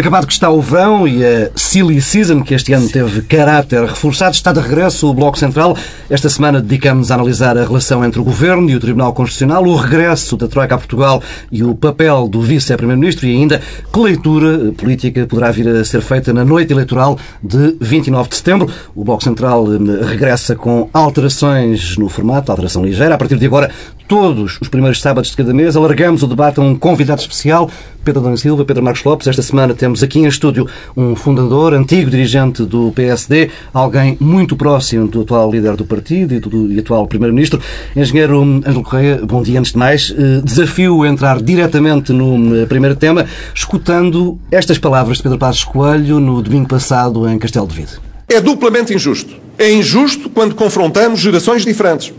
Acabado que está o verão e a Silly Season, que este ano teve caráter reforçado, está de regresso o Bloco Central. Esta semana dedicamos a analisar a relação entre o Governo e o Tribunal Constitucional, o regresso da Troika a Portugal e o papel do Vice-Primeiro-Ministro e ainda que leitura política poderá vir a ser feita na noite eleitoral de 29 de setembro. O Bloco Central eh, regressa com alterações no formato, alteração ligeira. A partir de agora, todos os primeiros sábados de cada mês, alargamos o debate a um convidado especial, Pedro Dona Silva, Pedro Marcos Lopes. Esta semana temos aqui em estúdio um fundador, antigo dirigente do PSD, alguém muito próximo do atual líder do partido e do e atual primeiro-ministro, engenheiro Ângelo Correia. Bom dia, antes de mais. Eh, desafio entrar diretamente no eh, primeiro tema, escutando estas palavras de Pedro Passos Coelho no domingo passado em Castelo de Vide. É duplamente injusto. É injusto quando confrontamos gerações diferentes,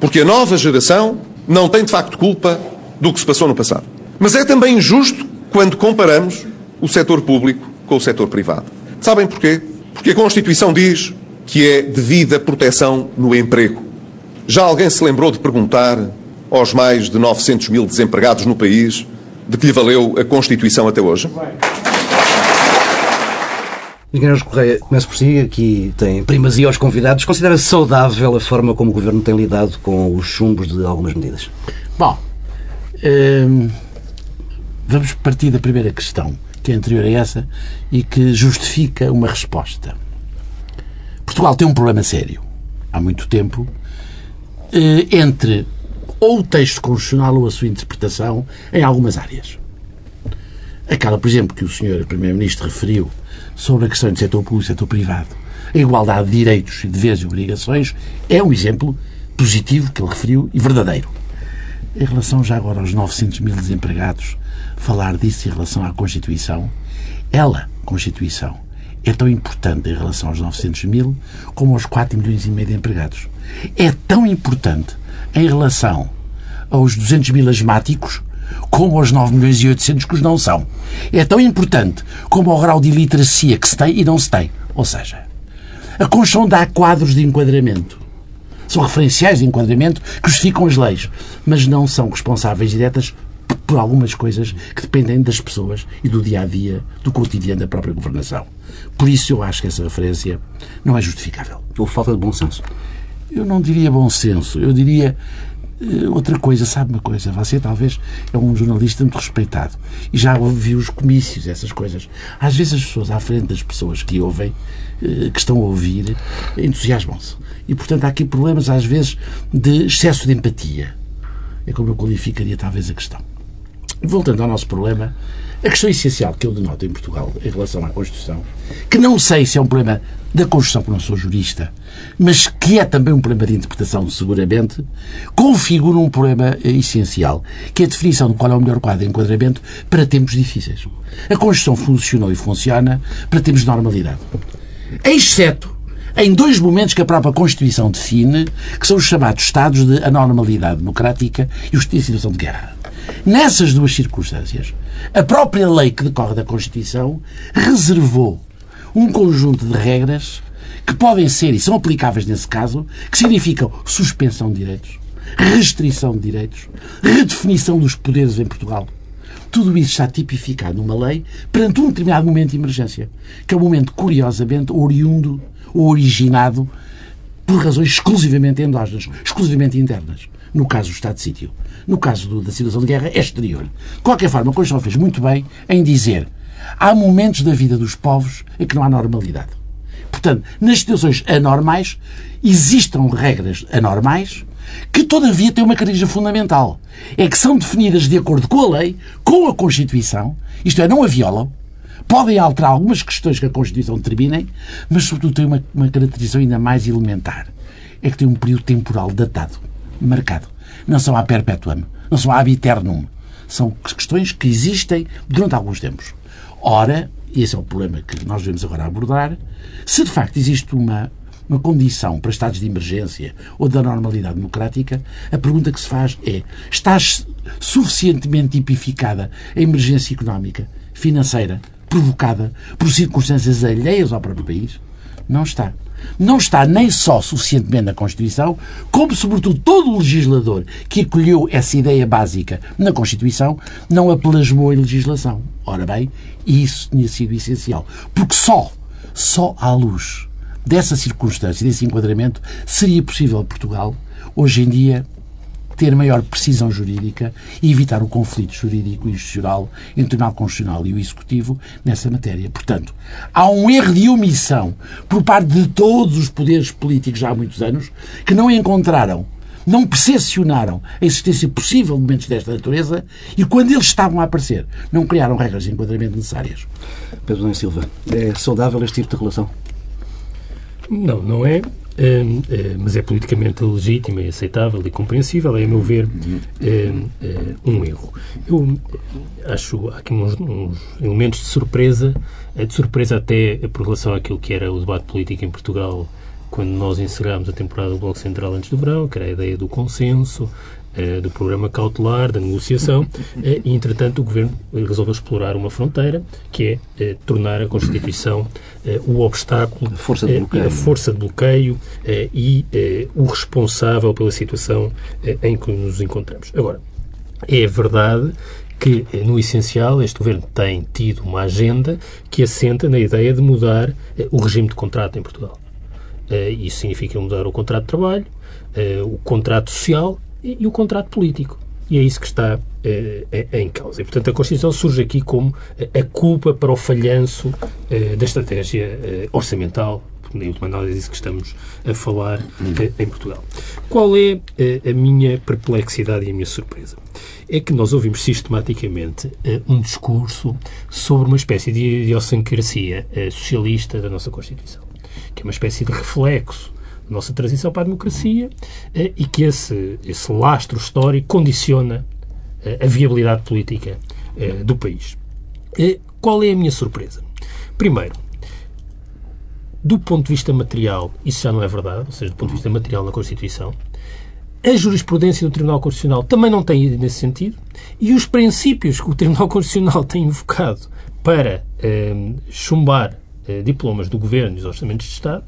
porque a nova geração não tem de facto culpa do que se passou no passado. Mas é também injusto quando comparamos o setor público com o setor privado. Sabem porquê? Porque a Constituição diz que é devida proteção no emprego. Já alguém se lembrou de perguntar aos mais de 900 mil desempregados no país de que lhe valeu a Constituição até hoje? Engenheiro Correia, começo por si, aqui tem primazia aos convidados. Considera saudável a forma como o Governo tem lidado com os chumbos de algumas medidas? Bom, hum, vamos partir da primeira questão, que é anterior a essa e que justifica uma resposta. Portugal tem um problema sério, há muito tempo, eh, entre ou o texto constitucional ou a sua interpretação em algumas áreas. Aquela, por exemplo, que o Sr. Primeiro-Ministro referiu sobre a questão do setor público e setor privado, a igualdade de direitos, deveres e obrigações, é um exemplo positivo que ele referiu e verdadeiro. Em relação já agora aos 900 mil desempregados, falar disso em relação à Constituição, ela, Constituição, é tão importante em relação aos 900 mil como aos 4 milhões e meio de empregados. É tão importante em relação aos 200 mil asmáticos como aos 9 milhões e 800 que os não são. É tão importante como ao grau de iliteracia que se tem e não se tem. Ou seja, a Constituição dá quadros de enquadramento. São referenciais de enquadramento que justificam as leis, mas não são responsáveis diretas por algumas coisas que dependem das pessoas e do dia a dia, do cotidiano da própria governação. Por isso eu acho que essa referência não é justificável. Ou falta de bom senso? Eu não diria bom senso, eu diria eh, outra coisa, sabe uma coisa? Você talvez é um jornalista muito respeitado e já ouviu os comícios, essas coisas. Às vezes as pessoas à frente das pessoas que ouvem, eh, que estão a ouvir, entusiasmam-se. E portanto há aqui problemas às vezes de excesso de empatia. É como eu qualificaria talvez a questão. Voltando ao nosso problema, a questão essencial que eu denoto em Portugal em relação à Constituição, que não sei se é um problema da Constituição, porque não sou jurista, mas que é também um problema de interpretação, seguramente, configura um problema essencial, que é a definição de qual é o melhor quadro de enquadramento para tempos difíceis. A Constituição funcionou e funciona para tempos de normalidade. Exceto em dois momentos que a própria Constituição define, que são os chamados estados de anormalidade democrática e os de situação de guerra. Nessas duas circunstâncias, a própria lei que decorre da Constituição reservou um conjunto de regras que podem ser e são aplicáveis nesse caso, que significam suspensão de direitos, restrição de direitos, redefinição dos poderes em Portugal. Tudo isso está tipificado numa lei perante um determinado momento de emergência, que é um momento, curiosamente, oriundo ou originado por razões exclusivamente endógenas, exclusivamente internas. No caso do estado de sítio. No caso do, da situação de guerra, é exterior. De qualquer forma, Constituição fez muito bem em dizer há momentos da vida dos povos em que não há normalidade. Portanto, nas situações anormais, existam regras anormais que, todavia, têm uma característica fundamental. É que são definidas de acordo com a lei, com a Constituição, isto é, não a violam, podem alterar algumas questões que a Constituição determinem, mas, sobretudo, têm uma, uma caracterização ainda mais elementar. É que tem um período temporal datado, marcado. Não são a perpetuum, não são a ab eternum. São questões que existem durante alguns tempos. Ora, e esse é o problema que nós devemos agora abordar, se de facto existe uma, uma condição para estados de emergência ou da normalidade democrática, a pergunta que se faz é: está suficientemente tipificada a emergência económica, financeira, provocada por circunstâncias alheias ao próprio país? Não está. Não está nem só suficientemente na Constituição, como, sobretudo, todo o legislador que acolheu essa ideia básica na Constituição não a plasmou em legislação. Ora bem, isso tinha sido essencial. Porque só, só à luz dessa circunstância, desse enquadramento, seria possível Portugal, hoje em dia, ter maior precisão jurídica e evitar o conflito jurídico e institucional entre o Tribunal Constitucional e o Executivo nessa matéria. Portanto, há um erro de omissão por parte de todos os poderes políticos já há muitos anos que não encontraram não percepcionaram a existência possível de momentos desta natureza e, quando eles estavam a aparecer, não criaram regras de enquadramento necessárias. Pedro Silva, é saudável este tipo de relação? Não, não é. Mas é politicamente legítimo e aceitável e compreensível, é, a meu ver, um erro. Eu acho aqui uns, uns, elementos de surpresa, eh, de surpresa até por relação àquilo que era o debate político em Portugal quando nós encerrámos a temporada do Bloco Central antes do verão, que era a ideia do consenso, do programa cautelar, da negociação, eh, e, entretanto, o Governo resolveu explorar uma fronteira, que é tornar a Constituição o obstáculo, a força de bloqueio, a força de bloqueio e o responsável pela situação em que nos encontramos. Agora, é verdade que, no essencial, este governo tem tido uma agenda que assenta na ideia de mudar o regime de contrato em Portugal. Isso significa mudar o contrato de trabalho, o contrato social e, e, o contrato político. E é isso que está uh, em causa. E, portanto, a Constituição surge aqui como a culpa para o falhanço da estratégia orçamental, na última análise disso que estamos a falar em Portugal. Qual é a minha perplexidade e a minha surpresa? É que nós ouvimos sistematicamente um discurso sobre uma espécie de idiosincrasia socialista da nossa Constituição que é uma espécie de reflexo nossa transição para a democracia eh, e que esse, esse lastro histórico condiciona eh, a viabilidade política eh, do país. Qual é a minha surpresa? Primeiro, do ponto de vista material, isso já não é verdade, ou seja, do ponto de vista material na Constituição, a jurisprudência do Tribunal Constitucional também não tem ido nesse sentido e os princípios que o Tribunal Constitucional tem invocado para eh, chumbar eh, diplomas do Governo e dos Orçamentos de Estado,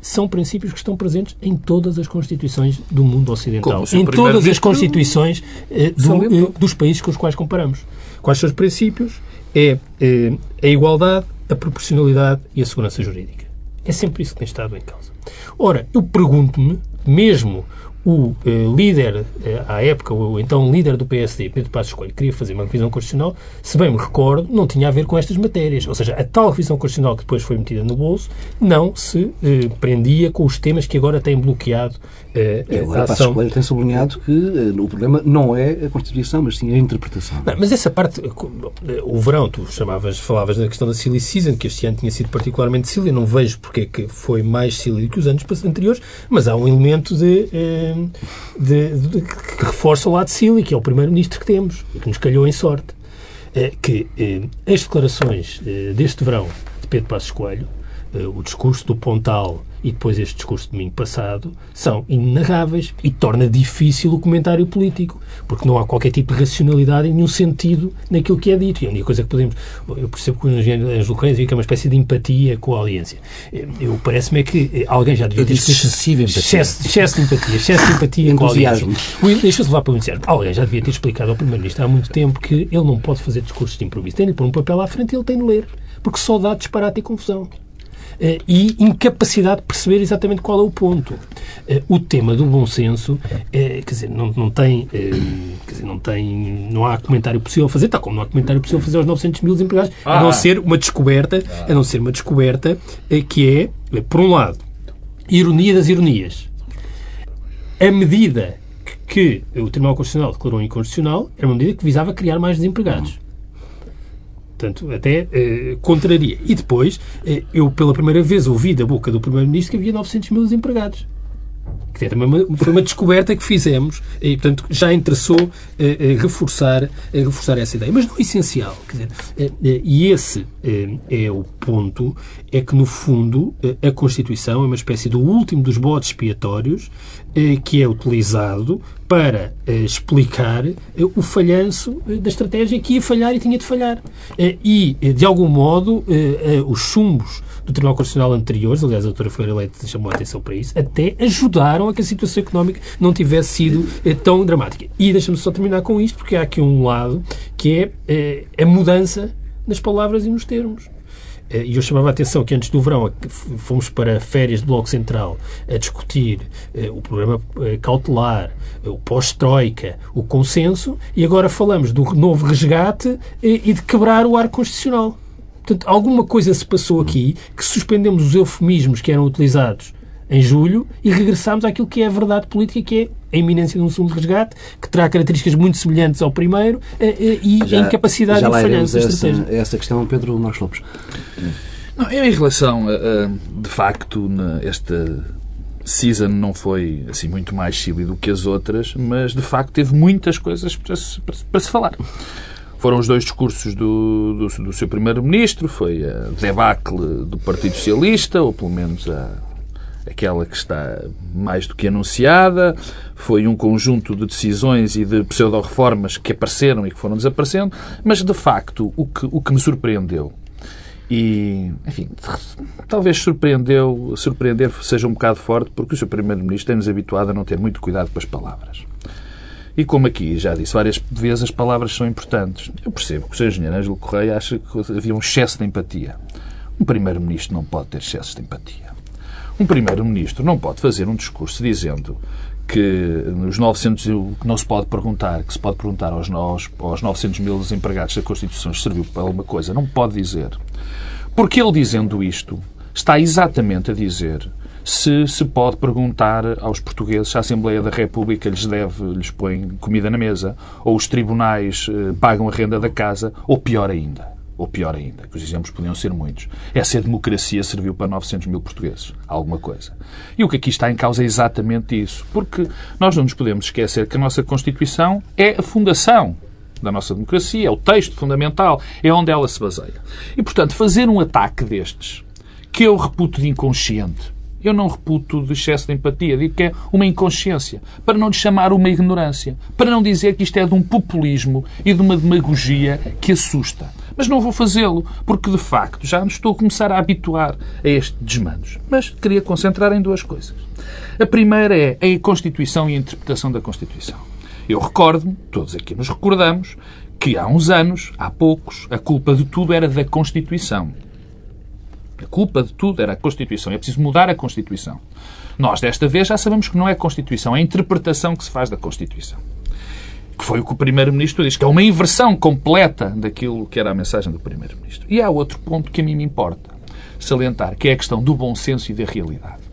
são princípios que estão presentes em todas as constituições do mundo ocidental. Em todas as constituições eh, do, dos países com os quais comparamos. Quais são os princípios? É a igualdade, a proporcionalidade e a segurança jurídica. É sempre isso que tem estado em causa. Ora, eu pergunto-me, mesmo o eh, líder, eh, à época, o então líder do PSD, Pedro Passos Coelho, queria fazer uma revisão constitucional, se bem me recordo, não tinha a ver com estas matérias. Ou seja, a tal revisão constitucional que depois foi metida no bolso não se eh, prendia com os temas que agora têm bloqueado eh, e agora, a ação. Passos Coelho tem sublinhado que eh, o problema não é a Constituição, mas sim a interpretação. Não, mas essa parte, eh, o verão, tu chamavas, falavas da questão da Silly Season, que este ano tinha sido particularmente Silly, não vejo porque é que foi mais Silly que os anos anteriores, mas há um elemento de de, de, que reforça o lado Silly, que é o primeiro-ministro que temos, que nos calhou em sorte. É, que é, as declarações é, deste verão de Pedro Passos Coelho, o discurso do Pontal e depois este discurso de domingo passado são inenarráveis e torna difícil o comentário político, porque não há qualquer tipo de racionalidade e nenhum sentido naquilo que é dito. E a única coisa que podemos. Eu percebo que o engenheiro Ângelo Correia que é uma espécie de empatia com a audiência. Eu parece-me é que alguém já devia ter excessiva empatia. Excesso, excesso de empatia, excesso de empatia com a audiência. Deixa-se levar para o entusiasmo. Alguém já devia ter explicado ao Primeiro-Ministro há muito tempo que ele não pode fazer discursos de improviso. Tem-lhe pôr um papel à frente e ele tem de ler, porque só dá disparate e confusão. Eh, e incapacidade de perceber exatamente qual é o ponto. Eh, o tema do bom senso, eh, quer dizer, não, não tem, quer dizer, não tem, não há comentário possível a fazer, tal como não há comentário possível a fazer aos 900 mil desempregados, ah. a não ser uma descoberta, a não ser uma descoberta que é, por um lado, ironia das ironias. A medida que o Tribunal Constitucional declarou inconstitucional era uma medida que visava criar mais desempregados. Portanto, até eh, contraria. E depois, eh, eu pela primeira vez ouvi da boca do Primeiro-Ministro que havia 900 mil desempregados. Que é também uma, foi uma descoberta que fizemos e, portanto, já interessou eh, reforçar, reforçar essa ideia. Mas no essencial, quer dizer, e esse é o ponto, é que, no fundo, a Constituição é uma espécie do último dos botes expiatórios que é utilizado para eh, explicar eh, o falhanço eh, da estratégia que ia falhar e tinha de falhar. e, de algum modo, os chumbos do Tribunal Constitucional anteriores, aliás, a doutora Ferreira Leite chamou a atenção para isso, até ajudaram a que a situação económica não tivesse sido tão dramática. E deixa-me só terminar com isto, porque há aqui um lado que é a mudança nas palavras e nos termos. Eh, e eu chamava a atenção que antes do verão fomos para férias de Bloco Central a discutir eh, o programa eh, cautelar, o pós-troika, o consenso, e agora falamos do novo resgate e de quebrar o ar constitucional. Portanto, alguma coisa se passou aqui que suspendemos os eufemismos que eram utilizados em julho e regressámos àquilo que é a verdade política, que é a iminência de um segundo resgate, que terá características muito semelhantes ao primeiro eh, eh, e já, a incapacidade já de falhança essa, estratégia. Essa questão, Pedro Marcos Lopes. Não, em relação, a, de facto, esta season não foi assim muito mais chile do que as outras, mas de facto teve muitas coisas para se, para, para se falar. Foram os dois discursos do, do, do seu primeiro-ministro, foi a debacle do Partido Socialista, ou pelo menos a aquela que está mais do que anunciada, foi um conjunto de decisões e de pseudo-reformas que apareceram e que foram desaparecendo, mas de facto o que, o que me surpreendeu e, enfim, talvez surpreendeu, surpreender seja um bocado forte, porque o Sr. Primeiro-Ministro tem-nos habituado a não ter muito cuidado com as palavras. E como aqui já disse várias vezes, as palavras são importantes. Eu percebo que o Sr. Engenheiro Ângelo Correia acha que havia um excesso de empatia. Um Primeiro-Ministro não pode ter excesso de empatia. Um primeiro-ministro não pode fazer um discurso dizendo que os 900 que não se pode perguntar, que se pode perguntar aos, aos 900 mil desempregados se a Constituição serviu para alguma coisa. Não pode dizer. Porque ele dizendo isto está exatamente a dizer se se pode perguntar aos portugueses se a Assembleia da República lhes deve, lhes põe comida na mesa, ou os tribunais eh, pagam a renda da casa, ou pior ainda ou pior ainda, que os exemplos podiam ser muitos, é se a democracia serviu para 900 mil portugueses. Alguma coisa. E o que aqui está em causa é exatamente isso. Porque nós não nos podemos esquecer que a nossa Constituição é a fundação da nossa democracia, é o texto fundamental, é onde ela se baseia. E, portanto, fazer um ataque destes, que eu reputo de inconsciente, eu não reputo de excesso de empatia, digo que é uma inconsciência, para não lhe chamar uma ignorância, para não dizer que isto é de um populismo e de uma demagogia que assusta. Mas não vou fazê-lo, porque de facto já me estou a começar a habituar a estes desmandos. Mas queria concentrar em duas coisas. A primeira é a Constituição e a interpretação da Constituição. Eu recordo-me, todos aqui nos recordamos, que há uns anos, há poucos, a culpa de tudo era da Constituição. A culpa de tudo era a Constituição. É preciso mudar a Constituição. Nós, desta vez, já sabemos que não é a Constituição, é a interpretação que se faz da Constituição. Que foi o que o Primeiro-Ministro diz, que é uma inversão completa daquilo que era a mensagem do Primeiro-Ministro. E há outro ponto que a mim me importa salientar, que é a questão do bom senso e da realidade.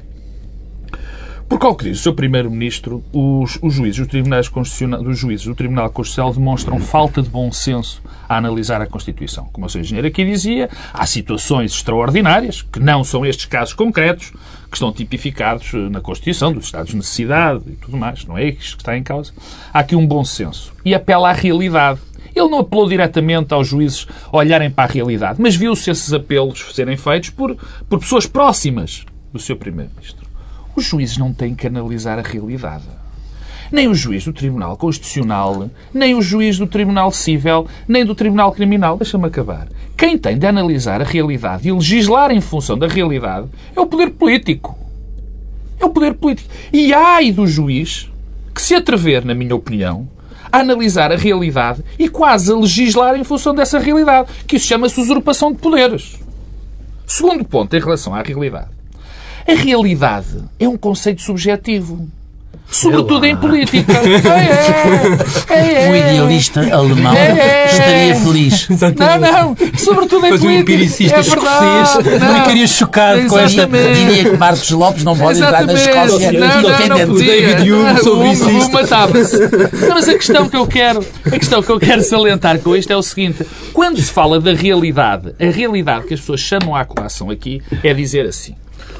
Porque, ao que diz o Sr. Primeiro-Ministro, os, os, juízes os tribunais dos juízes do Tribunal Constitucional demonstram falta de bom senso a analisar a Constituição. Como o Sr. Engenheiro aqui dizia, há situações extraordinárias, que não são estes casos concretos, que estão tipificados na Constituição, dos estados de necessidade e tudo mais. Não é isto que está em causa. Há aqui um bom senso. E apela à realidade. Ele não apelou diretamente aos juízes olharem para a realidade, mas viu-se esses apelos serem feitos por, por pessoas próximas do seu Primeiro-Ministro. Os juízes não têm que analisar a realidade. Nem o juiz do Tribunal Constitucional, nem o juiz do Tribunal Civil, nem do Tribunal Criminal. Deixa-me acabar. Quem tem de analisar a realidade e legislar em função da realidade é o poder político. É o poder político. E ai do juiz que se atrever, na minha opinião, a analisar a realidade e quase a legislar em função dessa realidade, que isso chama-se usurpação de poderes. Segundo ponto em relação à realidade. A realidade é um conceito subjetivo. Sobretudo em política. É, é, é, um idealista alemão estaria feliz. Não, não. Sobretudo em Mas política. um empiricista é escocês não ficaria chocado com esta ideia que Marcos Lopes não pode entrar na Escócia não, não, não, não David Hume sobre isso. Matava-se. Mas a questão que eu quero, a questão que eu quero salientar com isto é o seguinte: quando se fala da realidade, a realidade que as pessoas chamam à colação aqui é dizer assim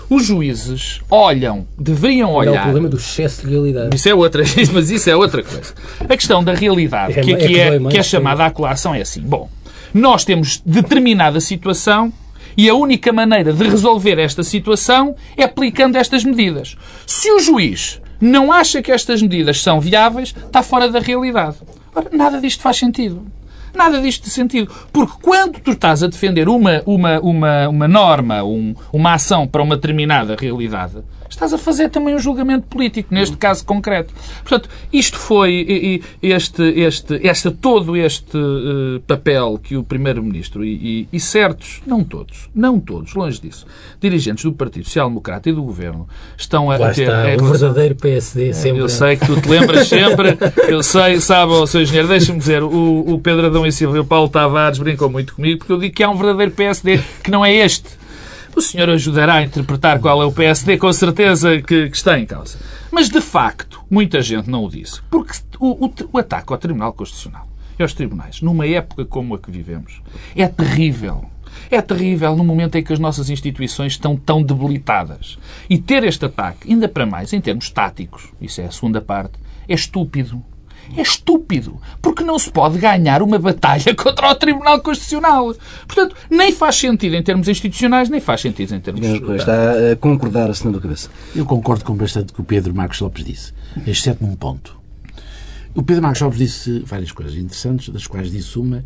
os juízes olham, deveriam olhar. Não é o problema do excesso de realidade. Isso é outra, mas isso é outra coisa. A questão da realidade, é, que aqui é, é, que é chamada à colação, é assim. Bom, nós temos determinada situação e a única maneira de resolver esta situação é aplicando estas medidas. Se o juiz não acha que estas medidas são viáveis, está fora da realidade. Ora, nada disto faz sentido. Nada disto de sentido. Porque quando tu estás a defender uma, uma, uma, uma norma, um, uma ação para uma determinada realidade, estás a fazer também um julgamento político, neste caso concreto. Portanto, isto foi este, este, este, todo este uh, papel que o Primeiro-Ministro e, e, e, certos, não todos, não todos, longe disso, dirigentes do Partido Social Democrata e do Governo estão a, Lá ter... Está, é, o verdadeiro PSD sempre. Eu sei que tu te lembras sempre, eu sei, sabe, o seu engenheiro, deixa-me dizer, o, o Pedro Adão e Silva e o Paulo Tavares brincam muito comigo porque eu digo que há um verdadeiro PSD que não é este. O senhor ajudará a interpretar qual é o PSD, com certeza que, que está em causa. Mas, de facto, muita gente não o disse. Porque o, o, o ataque ao Tribunal Constitucional e aos tribunais, numa época como a que vivemos, é terrível. É terrível no momento em que as nossas instituições estão tão debilitadas. E ter este ataque, ainda para mais em termos táticos, isso é a segunda parte, é estúpido. É estúpido, porque não se pode ganhar uma batalha contra o Tribunal Constitucional. Portanto, nem faz sentido em termos institucionais, nem faz sentido em termos... Está a concordar, assinando a cabeça. Eu concordo com bastante o que o Pedro Marcos Lopes disse, exceto num ponto. O Pedro Marcos Lopes disse várias coisas interessantes, das quais disse uma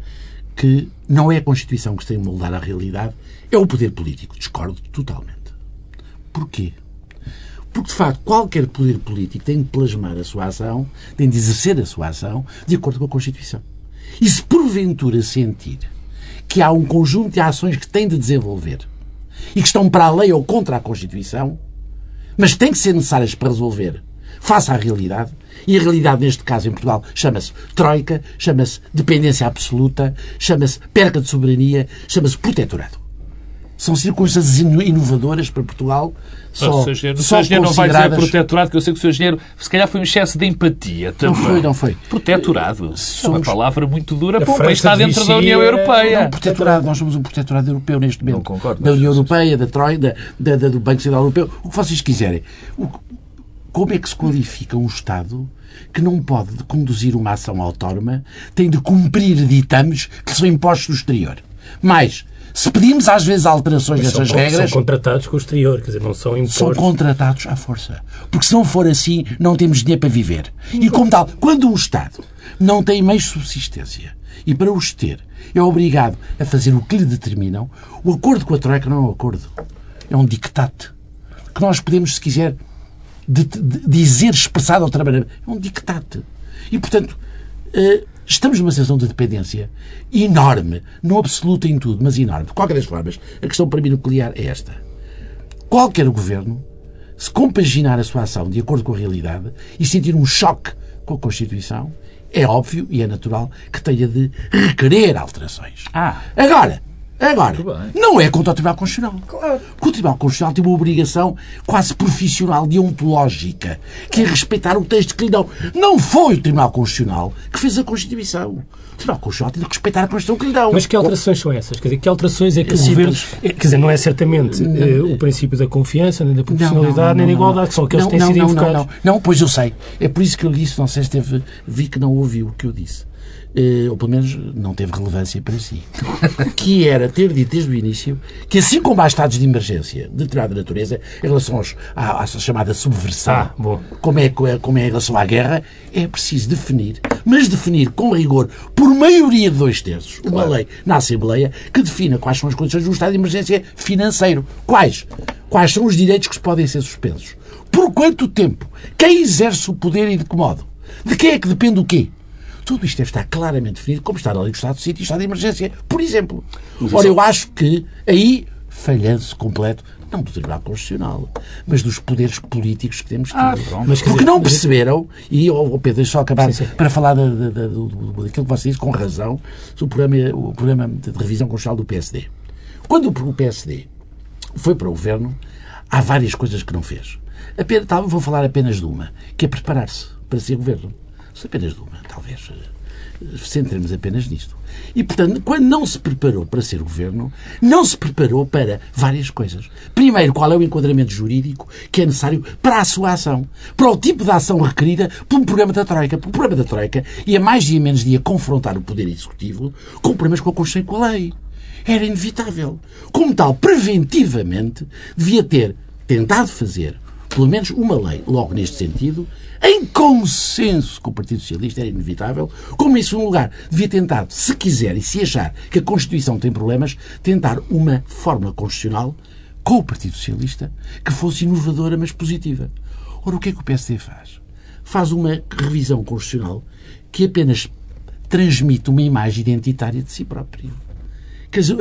que não é a Constituição que se tem de moldar a realidade, é o poder político. Discordo totalmente. Porquê? Porque, de facto, qualquer poder político tem de plasmar a sua ação, tem de exercer a sua ação de acordo com a Constituição. E se porventura sentir que há um conjunto de ações que tem de desenvolver e que estão para a lei ou contra a Constituição, mas têm que ser necessárias para resolver face à realidade, e a realidade neste caso em Portugal chama-se troika, chama-se dependência absoluta, chama-se perca de soberania, chama-se protetorado. São circunstâncias inovadoras para Portugal. Só, o seu engenheiro, só o seu engenheiro não vai dizer protetorado, que eu sei que o seu engenheiro se calhar foi um excesso de empatia também. Não foi, não foi. Protetorado. Somos... É uma palavra muito dura para um país está dentro da União Europeia. Não, protetorado, nós somos um protetorado europeu neste momento. Não concordo, Da União Europeia, da Troika, da, da- do Banco Central Europeu, o que vocês quiserem. O- como é que se qualifica um Estado que não pode conduzir uma ação autónoma, tem de cumprir ditames que são impostos no exterior? Mais, se pedimos às vezes alterações São, dessas regras, são contratados com o exterior, quer dizer, não são são impostos. contratados à força. Porque se não for assim, não temos dinheiro para viver. E como tal, quando um Estado não tem meios de subsistência e para os ter é obrigado a fazer o que lhe determinam, o acordo com a Troika não é um acordo. É um dictate. Que nós podemos, se quiser, de- de- dizer expressado outra maneira. É um dictate. E, portanto, eh, estamos numa situação de dependência enorme. Não absoluta em tudo, mas enorme. De qualquer das formas, a questão para mim nuclear é esta qualquer governo, se compaginar a sua ação de acordo com a realidade e sentir um choque com a Constituição, é óbvio e é natural que tenha de requerer alterações. Ah. Agora, agora, Muito bem. não é contra o Tribunal Constitucional. Claro. Porque o Tribunal Constitucional tem uma obrigação quase profissional, deontológica, que é respeitar o texto que lhe dão. Não foi o Tribunal Constitucional que fez a Constituição. O Tribunal Constitucional tem de respeitar a Constituição que lhe dão. Mas que alterações são essas? Quer dizer, que alterações é que É o governo. é, Quer dizer, não é certamente eh, o princípio da confiança, nem da proporcionalidade, nem da igualdade, que são aqueles que têm não, sido não, invocados. Não, não, não, pois eu sei. É por isso que eu disse, não sei se teve, vi que não ouviu o que eu disse. Eh, ou pelo menos não teve relevância para si. que era ter dito desde o início que assim como há estados de emergência de determinada natureza, em relação aos, à, à chamada subversão, Ah, como é, como é em relação à guerra, é preciso definir, mas definir com rigor, por maioria de dois terços, uma lei na Assembleia que defina quais são as condições de um estado de emergência financeiro. Quais? Quais são os direitos que podem ser suspensos? Por quanto tempo? Quem exerce o poder e de que modo? De quem é que depende o quê? Tudo isto deve estar claramente definido, como está na lei do Estado de Sítio e Estado de Emergência, por exemplo. Ora, eu acho que aí falhanço completo, não do Tribunal Constitucional, mas dos poderes políticos que temos tido. Ah, pronto. Mas, quer Porque dizer, não mas- perceberam, e oh, oh, Pedro, deixa só acabar Sim, sim. para falar da, da, da, do, do, daquilo que você disse com razão, sobre o programa, o programa de revisão constitucional do PSD. Quando o PSD foi para o governo, há várias coisas que não fez. Apenas, tá, vou falar apenas de uma, que é preparar-se para ser governo. Apenas de uma, talvez. eh, Centremos apenas nisto. E, portanto, quando não se preparou para ser governo, não se preparou para várias coisas. Primeiro, qual é o enquadramento jurídico que é necessário para a sua ação? Para o tipo de ação requerida por um programa da Troika. Porque o programa da Troika ia mais dia menos dia confrontar o Poder Executivo com problemas com a Constituição e com a lei. Era inevitável. Como tal, preventivamente, devia ter tentado fazer pelo menos uma lei, logo neste sentido, em consenso com o Partido Socialista, era inevitável, como em segundo lugar, devia tentar, se quiser e se achar que a Constituição tem problemas, tentar uma fórmula constitucional com o Partido Socialista que fosse inovadora, mas positiva. Ora, o que é que o PSD faz? Faz uma revisão constitucional que apenas transmite uma imagem identitária de si próprio. Quer dizer,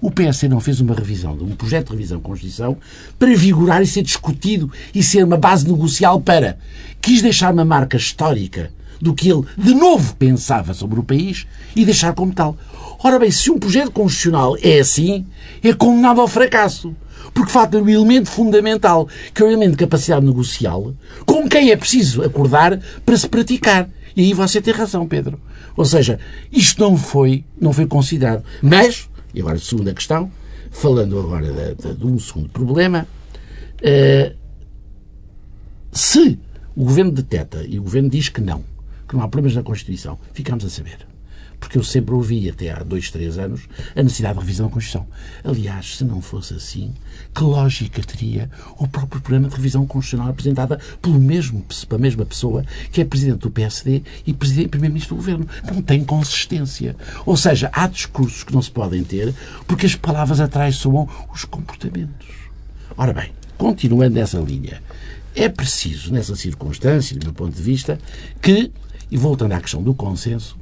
o PS não fez uma revisão, um projeto de revisão da Constituição para vigorar e ser discutido e ser uma base negocial para. Quis deixar uma marca histórica do que ele de novo pensava sobre o país e deixar como tal. Ora bem, se um projeto constitucional é assim, é condenado ao fracasso. Porque falta um elemento fundamental, que é o elemento de capacidade negocial, com quem é preciso acordar para se praticar. E aí você tem razão, Pedro. Ou seja, isto não foi, não foi considerado. Mas, e agora a segunda questão, falando agora de, de, de um segundo problema, uh, se o Governo deteta e o Governo diz que não, que não há problemas na Constituição, ficamos a saber porque eu sempre ouvi, até há dois, três anos, a necessidade de revisão da Constituição. Aliás, se não fosse assim, que lógica teria o próprio programa de revisão constitucional apresentada pelo mesmo, pela mesma pessoa que é Presidente do PSD e Primeiro-Ministro do Governo? Não tem consistência. Ou seja, há discursos que não se podem ter porque as palavras atrás soam os comportamentos. Ora bem, continuando nessa linha, é preciso, nessa circunstância, do meu ponto de vista, que, e voltando à questão do consenso,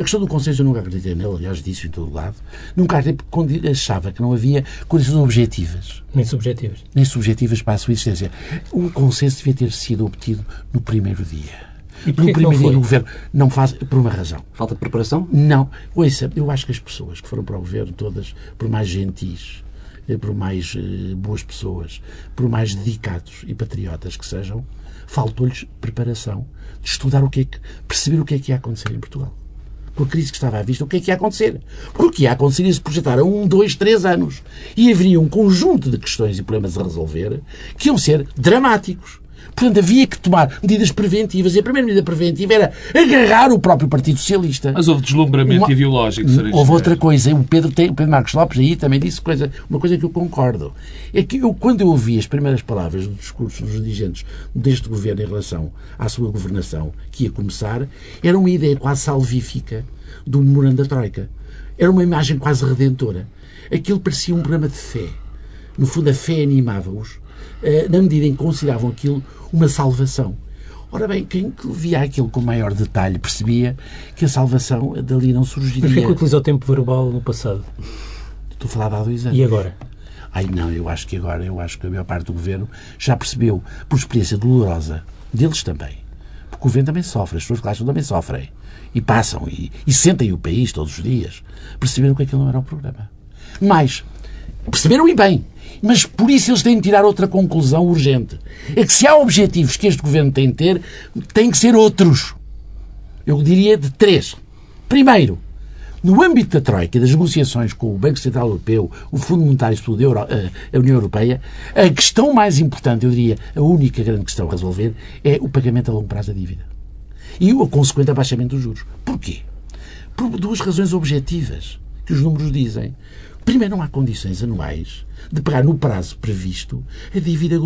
a questão do consenso eu nunca acreditei nele, aliás, disse em todo lado. Nunca acreditei porque achava que não havia condições objetivas. Nem subjetivas. Nem subjetivas para a sua existência. O consenso devia ter sido obtido no primeiro dia. E no primeiro dia do governo. Não faz, por uma razão. Falta de preparação? Não. Ouça, eu acho que as pessoas que foram para o governo, todas, por mais gentis, eh, por mais eh, boas pessoas, por mais dedicados e patriotas que sejam, faltou-lhes preparação de estudar o que é que, perceber o que é que ia acontecer em Portugal com a crise que estava à vista, o que é que ia acontecer? Porque ia acontecer ia se projetar a um, dois, três anos. E haveria um conjunto de questões e problemas a resolver que iam ser dramáticos. Portanto, havia que tomar medidas preventivas. E a primeira medida preventiva era agarrar o próprio Partido Socialista. Mas houve deslumbramento uma... ideológico. Houve outra coisa. O Pedro, tem, o Pedro Marcos Lopes aí também disse coisa, uma coisa que eu concordo. É que eu, quando eu ouvi as primeiras palavras do discurso dos dirigentes deste governo em relação à sua governação, que ia começar, era uma ideia quase salvífica do memorando da Troika. Era uma imagem quase redentora. Aquilo parecia um programa de fé. No fundo, a fé animava-os, na medida em que consideravam aquilo uma salvação. Ora bem, quem via aquilo com maior detalhe percebia que a salvação dali não surgiria. Mas que utilizou o tempo verbal no passado? Estou a falar há dois anos. E agora? Ai não, eu acho que agora, eu acho que a maior parte do governo já percebeu, por experiência dolorosa, deles também. Porque o governo também sofre, as pessoas que lá estão também sofrem. E passam, e, e sentem o país todos os dias. Perceberam que aquilo não era o problema. Mas, perceberam e bem. Mas por isso eles têm de tirar outra conclusão urgente. É que se há objetivos que este governo tem de ter, têm que ser outros. Eu diria de três. Primeiro, no âmbito da Troika e das negociações com o Banco Central Europeu, o Fundo Monetário e eh, a União Europeia, a questão mais importante, eu diria, a única grande questão a resolver, é o pagamento a longo prazo da dívida. E o consequente abaixamento dos juros. Porquê? Por duas razões objetivas que os números dizem. Primeiro, não há condições anuais de pagar no prazo previsto a dívida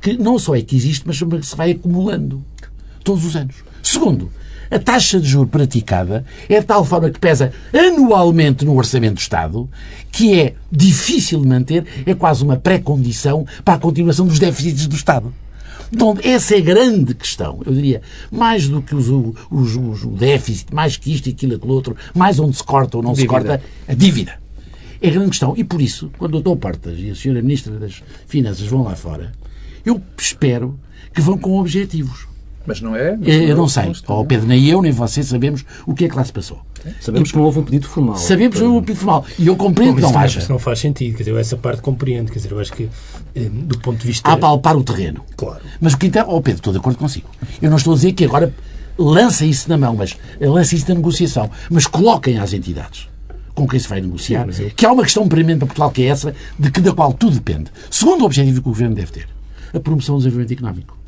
que não só é que existe, mas que se vai acumulando todos os anos. Segundo, a taxa de juros praticada é de tal forma que pesa anualmente no Orçamento do Estado, que é difícil de manter, é quase uma pré-condição para a continuação dos déficits do Estado. Então, essa é a grande questão. Eu diria, mais do que os, os, os, o déficit, mais que isto e aquilo e aquilo outro, mais onde se corta ou não dívida. se corta, a dívida. É a grande questão. E por isso, quando o Dr. Portas e a Sra. Ministra das Finanças vão lá fora, eu espero que vão com objetivos. Mas não é? Não eu não sei. Oh, Pedro, nem eu nem você sabemos o que é que lá se passou. Sabemos e, que não houve um pedido formal. Sabemos que não houve um pedido formal. E eu compreendo que não haja. Isso não faz sentido. Quer dizer, eu essa parte compreendo. Quer dizer, eu acho que, eh, do ponto de vista... A palpar o terreno. Claro. Mas o que então... Oh, Pedro, estou de acordo consigo. Eu não estou a dizer que agora lança isso na mão, mas lança isso na negociação. Mas coloquem às entidades com quem se vai negociar, Sim, eu... que há uma questão premente para Portugal que é essa, de que da qual tudo depende. Segundo o objetivo que o Governo deve ter, a promoção do desenvolvimento económico.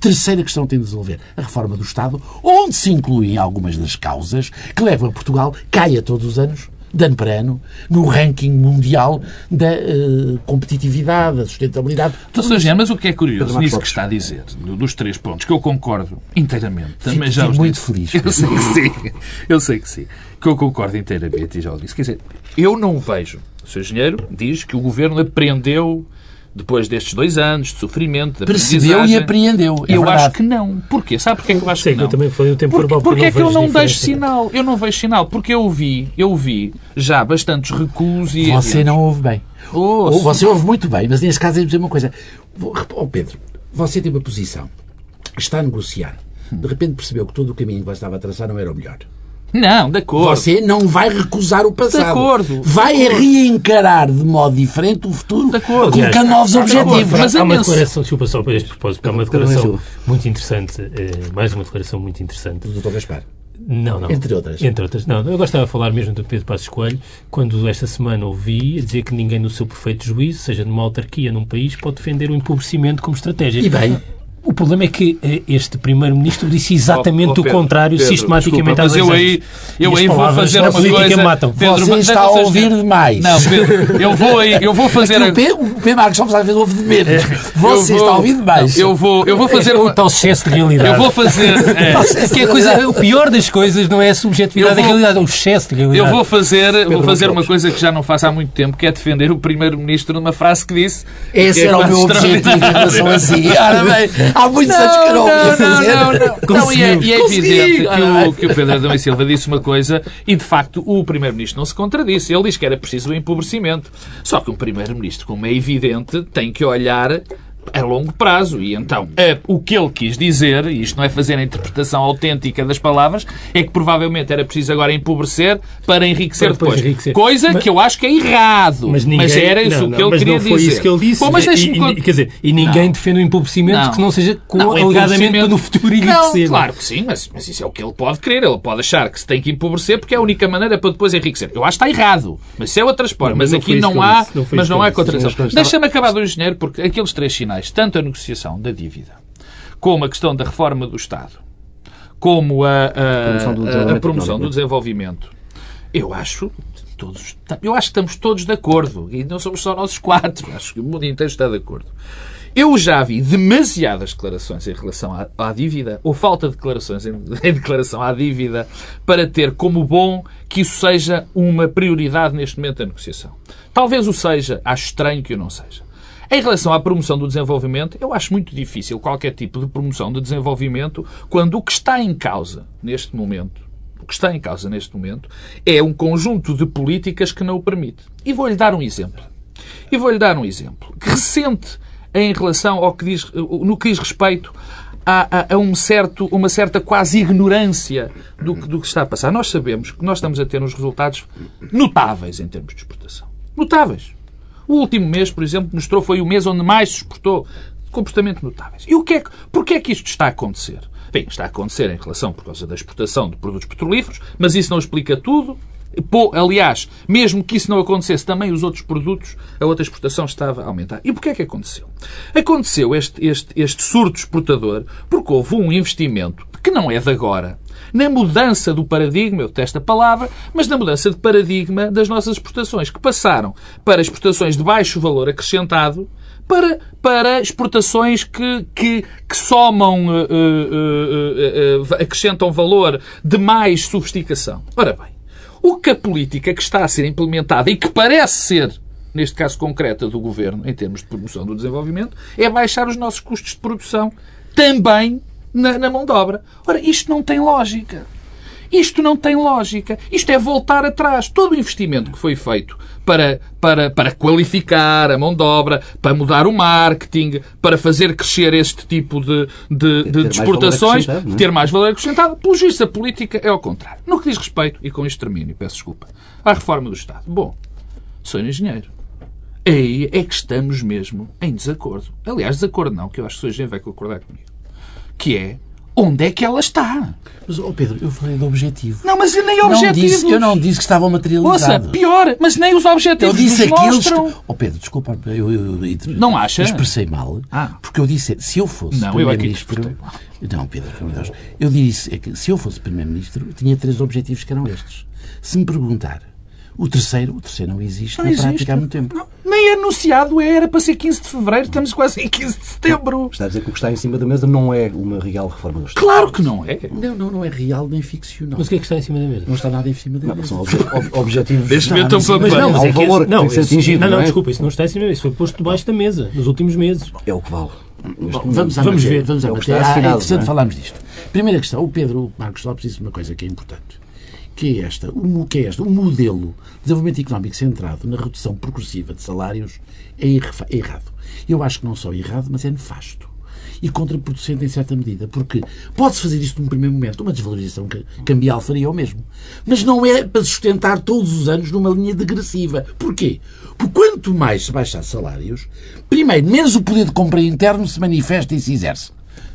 Terceira questão que tem de resolver, a reforma do Estado, onde se incluem algumas das causas que levam a Portugal, caia todos os anos, de ano para ano, no ranking mundial da eh, competitividade, da sustentabilidade. Então, Sr. Engenheiro, mas o que é curioso nisso que está a dizer, do- dos três pontos, que eu concordo inteiramente, também já fico os muito disse. feliz. Eu sei que sim, eu sei que sim, que eu concordo inteiramente e já o disse. Quer dizer, eu não vejo, o Sr. Engenheiro diz que o Governo aprendeu depois destes dois anos de sofrimento, de Percebeu e apreendeu. É eu verdade. acho que não. Porquê? Sabe porquê que eu acho Sim, que não? eu também falei o tempo Porque, porque porque é que eu não deixo sinal? Eu não vejo sinal. Porque eu vi, eu vi já bastantes recuos e... Você não ouve bem. Ouço. Ou você ouve muito bem, mas neste caso é dizer uma coisa. Ó Pedro, você tem uma posição, está a negociar, de repente percebeu que todo o caminho que você estava a traçar não era o melhor. Não, de acordo. Você não vai recusar o passado. De acordo. Vai reencarar de modo diferente o futuro, De acordo. colocando novos Há- há uma objetivos. Mas há uma declaração, desculpa só para este propósito, porque há uma Declaração declaração muito interessante, eh, mais uma declaração muito interessante. Do Dr. Gaspar. Não, não. Entre outras. Entre outras. Não, eu gostava de falar mesmo do Pedro Passos Coelho, quando esta semana ouvi dizer que ninguém no seu perfeito juízo, seja numa autarquia, num país, pode defender o empobrecimento como estratégia. E bem. O problema é que eh, este Primeiro-Ministro disse exatamente Oh, oh, o Pedro, contrário Pedro, sistematicamente desculpa, há mas dois eu aí, eu aí vou fazer uma coisa... matam. Você mas está a ouvir demais. Não, Pedro, eu vou aí, eu vou fazer... Aqui a- o P, o P Marcos Lopes às vezes ouve de menos. Você eu vou- está a ouvir demais. Eu vou, eu vou fazer É o uma... tal excesso de realidade. Eu vou fazer... é, Que é a coisa, o pior das coisas não é a subjetividade da realidade, é o excesso de realidade. Eu vou fazer, vou fazer uma coisa que já não faço há muito tempo, que é defender o Primeiro-Ministro numa frase que disse... Esse que é era o meu objetivo em relação a si. Ora bem, há muitos anos que eu não o ia fazer. Não, não, não. Não, e é, e é evidente que o, que o Pedro Adão e Silva disse uma coisa e, de facto, o Primeiro-Ministro não se contradisse. Ele diz que era preciso o empobrecimento. Só que um Primeiro-Ministro, como é evidente, tem que olhar a longo prazo. E então, o que ele quis dizer, e isto não é fazer a interpretação autêntica das palavras, é que provavelmente era preciso agora empobrecer para enriquecer Para depois depois. enriquecer. Coisa Mas- que eu acho que é errado. Mas, ninguém, era isso não, que não, ele mas queria não foi dizer. isso que ele disse. Bom, mas E- e, quer dizer, e ninguém Não. defende o empobrecimento Não. que não seja com, Não, alegadamente para no futuro Não, enriquecer. claro que sim, mas, mas isso é o que ele pode querer. Ele pode achar que se tem que empobrecer porque é a única maneira para depois enriquecer. Eu acho que está errado. Mas isso é outra. Não, mas mas não aqui não que há. Não mas não que há contradição. Mas- Deixa-me acabar do engenheiro porque aqueles três sinais, tanto a negociação da dívida, como a questão da reforma do Estado, como a, a- Promoção do a- a desenvolvimento promoção do desenvolvimento, eu acho todos, eu acho que estamos todos de acordo. E não somos só nós quatro. Acho que o mundo inteiro está de acordo. Eu já vi demasiadas declarações em relação à, à dívida, ou falta de declarações em, em declaração à dívida, para ter como bom que isso seja uma prioridade neste momento da negociação. Talvez o seja, acho estranho que o não seja. Em relação à promoção do desenvolvimento, eu acho muito difícil qualquer tipo de promoção de desenvolvimento quando o que está em causa neste momento, o que está em causa neste momento, é um conjunto de políticas que não o permite. E vou-lhe dar um exemplo. E vou-lhe dar um exemplo recente em relação ao que diz, no que diz respeito a, a- a um certo, uma certa quase ignorância do, do que está a passar. Nós sabemos que nós estamos a ter uns resultados notáveis em termos de exportação. Notáveis. O último mês, por exemplo, mostrou foi o mês onde mais se exportou. Comportamento notáveis. E o que é que, porquê é que isto está a acontecer? Bem, está a acontecer em relação por causa da exportação de produtos petrolíferos, mas isso não explica tudo. Pô, aliás, mesmo que isso não acontecesse, também os outros produtos, a outra exportação estava a aumentar. E porquê é que aconteceu? Aconteceu este, este, este surto exportador porque houve um investimento que não é de agora, na mudança do paradigma, eu detesto a palavra, mas na mudança de paradigma das nossas exportações, que passaram para exportações de baixo valor acrescentado para, para exportações que, que, que somam, eh, eh, eh, acrescentam valor de mais sofisticação. Ora bem, o que a política que está a ser implementada e que parece ser, neste caso concreto, a do Governo, em termos de promoção do desenvolvimento, é baixar os nossos custos de produção também na, na mão de obra. Ora, isto não tem lógica. Isto não tem lógica. Isto é voltar atrás. Todo o investimento que foi feito para, para, para qualificar a mão de obra, para mudar o marketing, para fazer crescer este tipo de, de, de, mais exportações, não é? ter mais valor acrescentado, pelo juízo, a política é ao contrário. No que diz respeito, e com isto termino, peço desculpa, à reforma do Estado. Bom, sou engenheiro. Aí é que estamos mesmo em desacordo. Aliás, desacordo não, que eu acho que o engenheiro vai concordar comigo. Que é, onde é que ela está? Mas, oh Pedro, eu falei do objetivo. Não, mas nem Não objetivos. disse, eu não disse que estavam Ouça, materializados. pior, mas nem os Eu objetivos disse nos aqueles mostram. que... Oh Pedro, desculpa, eu, eu, eu, Não acha? eu expressei mal, Ah. porque eu disse, se eu fosse Não, eu é Primeiro-Ministro... Não, Pedro, pelo amor de Deus. Eu disse é que se eu fosse Primeiro-Ministro, tinha três objetivos que eram estes. Se me perguntar O terceiro, o terceiro não existe Não na existe. prática há muito tempo. Não, nem é anunciado, é, era para ser 15 de fevereiro, estamos quase em 15 de setembro. Está a dizer que o que está em cima da mesa não é uma real reforma do Estado. Claro que não é. Não, não, não é real nem ficcional. Mas o que é que está em cima da mesa? Não está nada em cima da Não, mesa. são obje- ob- objetivos. Deixa-me ver Não, tão mas- papel. Mas não, mas é valor que esse- atingido, Não, não, não é? desculpa, isso não está em cima da mesa. Isso foi posto debaixo da mesa nos últimos meses. É o que vale. Bom, vamos, à Vamos ver. Vamos à É matéria. é assinado, interessante não é? falarmos disto. Primeira questão. O Pedro Marcos Lopes disse uma coisa que é importante. Que é esta. O, que é esta. Modelo de desenvolvimento económico centrado na redução progressiva de salários é é errado. Eu acho que não só é errado, mas é nefasto. E contraproducente em certa medida. Porque pode-se fazer isto num primeiro momento. Uma desvalorização ca- cambial faria o mesmo. Mas não é para sustentar todos os anos numa linha degressiva. Porquê? Porque quanto mais se baixar salários, primeiro, menos o poder de compra interno se manifesta e se exerce.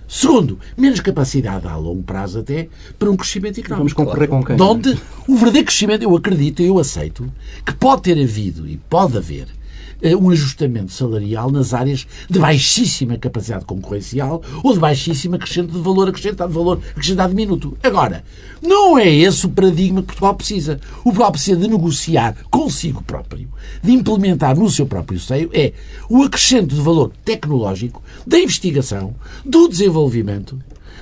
Segundo, menos capacidade a longo prazo até para um crescimento económico. Vamos concorrer com quem? De onde o verdadeiro crescimento, eu acredito, eu aceito, que pode ter havido e pode haver um ajustamento salarial nas áreas de baixíssima capacidade concorrencial ou de baixíssima acrescente de valor acrescentado, valor acrescentado minuto. Agora, não é esse o paradigma que Portugal precisa. O Portugal precisa de negociar consigo próprio, de implementar no seu próprio seio, é o acrescento de valor tecnológico, da investigação, do desenvolvimento,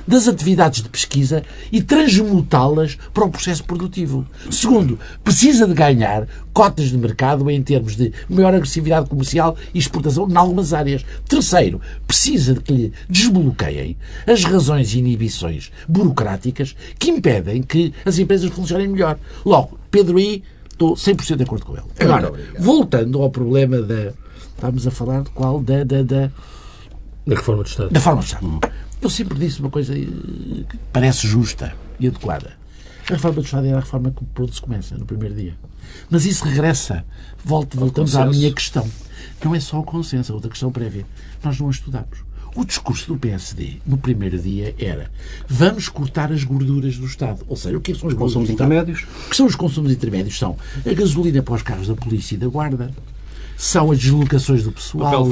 das atividades de pesquisa e transmutá-las para o processo produtivo. Segundo, precisa de ganhar cotas de mercado em termos de maior agressividade comercial e exportação em algumas áreas. Terceiro, precisa de que lhe desbloqueiem as razões e inibições burocráticas que impedem que as empresas funcionem melhor. Logo, Pedro I, estou 100% de acordo com ele. Agora, voltando ao problema da... Estamos a falar de qual? Da, da, da, Da reforma do Estado. da forma de Estado. Eu sempre disse uma coisa eh, que parece justa e adequada. A reforma do Estado é a reforma que por onde se começa, no primeiro dia. Mas isso regressa. Volto, voltamos à minha questão. Não é só o consenso, a outra questão prévia. Nós não a estudamos. O discurso do PSD, no primeiro dia, era vamos cortar as gorduras do Estado. Ou seja, o que são os Consumos intermédios. O que são os consumos intermédios? São a gasolina para os carros da polícia e da guarda, são as deslocações do pessoal,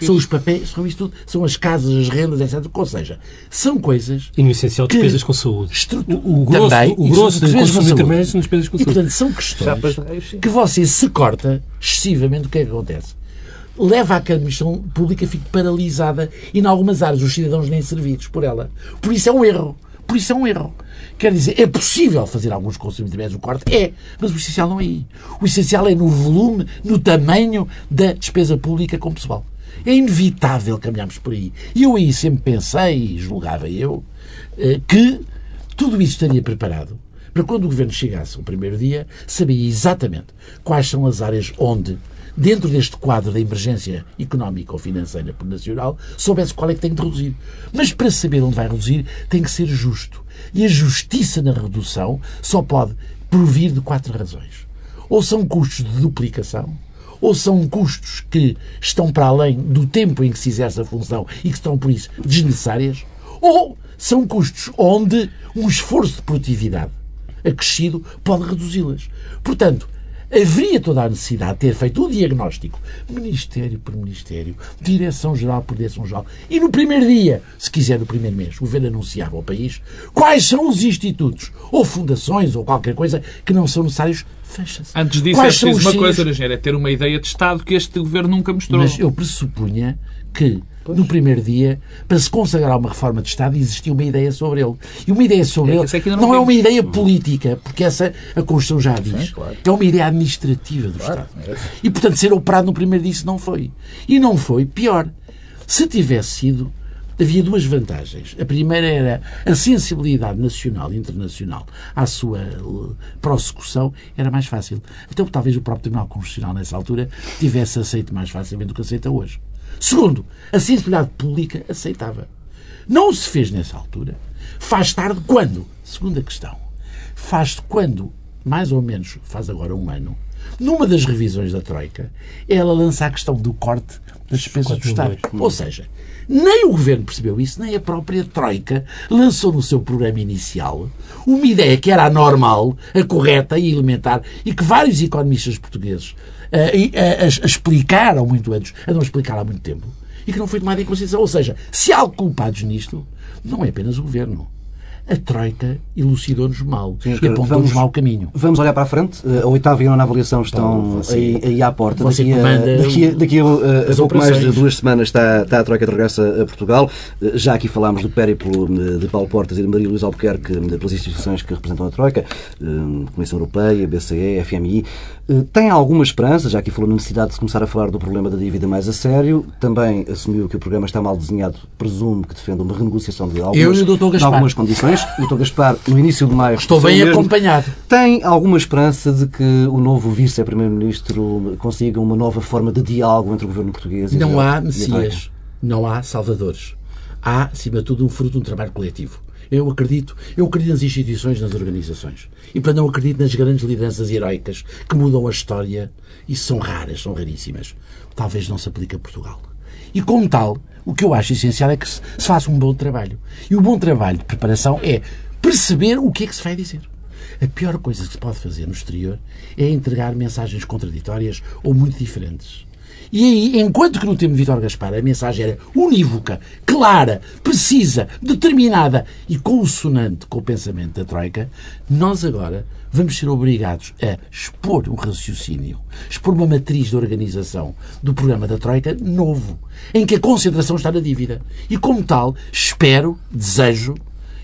são os papéis, são isto tudo, são as casas, as rendas, etc. Ou seja, são coisas E no essencial, despesas com saúde. O, o grosso, Também, o e grosso são dos despesas com consumos saúde. intermédios são despesas com E, saúde. portanto, são questões de sim. que você se corta excessivamente. O que é que acontece? Leva a que a administração pública fique paralisada e, em algumas áreas, os cidadãos nem servidos por ela. Por isso é um erro. Por isso é um erro. Quer dizer, é possível fazer alguns intermédios no corte? É. Mas o essencial não é aí. O essencial é no volume, no tamanho da despesa pública com pessoal. É inevitável caminharmos por aí. E eu aí sempre pensei, e julgava eu, eh, que tudo isso estaria preparado para quando o governo chegasse ao primeiro dia, sabia exatamente quais são as áreas onde, dentro deste quadro da emergência económica ou financeira nacional, soubesse qual é que tem de reduzir. Mas para saber onde vai reduzir, tem que ser justo. E a justiça na redução só pode provir de quatro razões. Ou são custos de duplicação, ou são custos que estão para além do tempo em que se exerce a função e que estão, por isso, desnecessárias, ou são custos onde um esforço de produtividade acrescido pode reduzi-las. Portanto, haveria toda a necessidade de ter feito o diagnóstico, Ministério por Ministério, Direção-Geral por Direção-Geral, e no primeiro dia, se quiser no primeiro mês, o Governo anunciava ao país quais são os institutos, ou fundações, ou qualquer coisa, que não são necessários, fecha-se. Antes disso, Quais é preciso uma coisa, engenheiro, é ter uma ideia de Estado que este governo nunca mostrou. Mas eu pressupunha que, no primeiro dia, para se consagrar uma reforma de Estado, existia uma ideia sobre ele. E uma ideia sobre É ele não, não é uma ideia política, porque essa a Constituição já diz. claro. É uma ideia administrativa do Estado. é. E, portanto, ser operado no primeiro dia isso não foi. E não foi pior. Se tivesse sido, havia duas vantagens. A primeira era a sensibilidade nacional e internacional à sua eh, prossecução era mais fácil. Então, talvez o próprio Tribunal Constitucional, nessa altura, tivesse aceito mais facilmente do que aceita hoje. Segundo, a sensibilidade pública aceitava. Não se fez nessa altura. Faz tarde quando? Segunda questão. Faz quando, mais ou menos, faz agora um ano, numa das revisões da Troika, ela lança a questão do corte das despesas do Estado. Ou seja, nem o Governo percebeu isso, nem a própria Troika lançou no seu programa inicial uma ideia que era a normal, a correta e elementar, e que vários economistas portugueses eh, e, eh, a, a explicaram muito antes, a não explicar há muito tempo, e que não foi tomada em consideração. Ou seja, se há culpados nisto, não é apenas o Governo. A Troika elucidou-nos mal Sim, e apontou-nos mau caminho. Vamos olhar para a frente. Eh, A oitava e a nona avaliação estão você- aí, aí à porta. Daqui a, daqui a, daqui a, eh, a pouco mais de duas semanas está, está a Troika de regresso a Portugal. Eh, Já aqui falámos do périplo de Paulo Portas e de Maria Luísa Albuquerque pelas instituições que representam a Troika, Comissão Europeia, BCE, FMI. Tem alguma esperança, já aqui falou na necessidade de se começar a falar do problema da dívida mais a sério. Também assumiu que o programa está mal desenhado, presumo que defende uma renegociação de algumas, de algumas condições. O Dr. Gaspar, no início de maio, Estou bem mesmo. acompanhado. Tem alguma esperança de que o novo vice-primeiro-ministro consiga uma nova forma de diálogo entre o governo português e Não há messias, não há salvadores. Há, acima de tudo, um fruto de um trabalho coletivo. Eu acredito, eu acredito nas instituições, nas organizações. E para não acredito nas grandes lideranças heroicas que mudam a história e são raras, são raríssimas. Talvez não se aplique a Portugal. E como tal, o que eu acho essencial é que se, faça um bom trabalho. E o bom trabalho de preparação é perceber o que é que se vai dizer. A pior coisa que se pode fazer no exterior é entregar mensagens contraditórias ou muito diferentes. E aí, enquanto que no tempo de Vítor Gaspar a mensagem era unívoca, clara, precisa, determinada e consonante com o pensamento da Troika, nós agora vamos ser obrigados a expor um raciocínio, expor uma matriz de organização do programa da Troika novo, em que a concentração está na dívida. E como tal, espero, desejo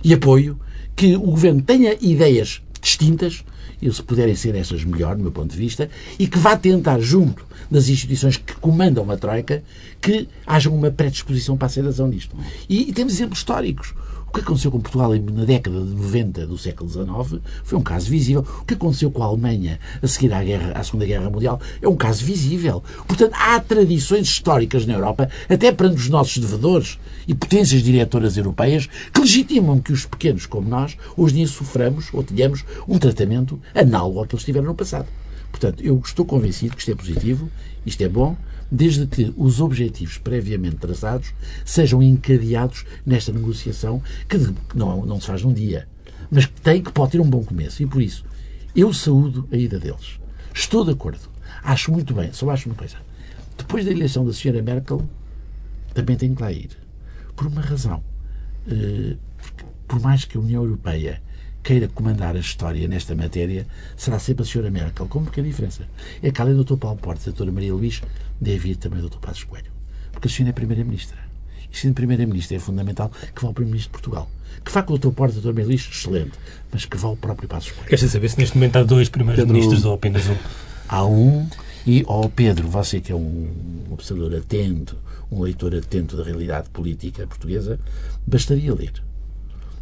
e apoio que o Governo tenha ideias distintas, e se puderem ser estas melhor, do meu ponto de vista, e que vá tentar, junto das instituições que comandam a Troika, que haja uma predisposição para a aceitação disto. E, e temos exemplos históricos. O que aconteceu com Portugal na década de 90 do século XIX foi um caso visível. O que aconteceu com a Alemanha a seguir à, guerra, à Segunda Guerra Mundial é um caso visível. Portanto, há tradições históricas na Europa, até perante os nossos devedores e potências diretoras europeias, que legitimam que os pequenos como nós, hoje em dia, soframos ou tenhamos um tratamento análogo ao que eles tiveram no passado. Portanto, eu estou convencido que isto é positivo, isto é bom, desde que os objetivos previamente traçados sejam encadeados nesta negociação que que não, não se faz num dia, mas que tem que pode ter um bom começo. E por isso, eu saúdo a ida deles. Estou de acordo. Acho muito bem. Só acho uma coisa. Depois da eleição da senhora Merkel, também tenho que lá ir. Por uma razão. Eh, por mais que a União Europeia queira comandar a história nesta matéria, será sempre a senhora Merkel, com uma pequena diferença. É que além do Dr. Paulo Portes e da Dra. Maria Luís, deve ir também o Dr. Passos Coelho. Porque a senhora é Primeira-Ministra. E sendo Primeira-Ministra é fundamental que vá o Primeiro-Ministro de Portugal. Que vá com o Dr. Portes a Dra. Maria Luís, excelente. Mas que vá o próprio Passos Coelho. Queres saber se neste momento há dois primeiros ministros ou apenas um? Há um, e ó Pedro, você que é um observador atento, um leitor atento da realidade política portuguesa, bastaria ler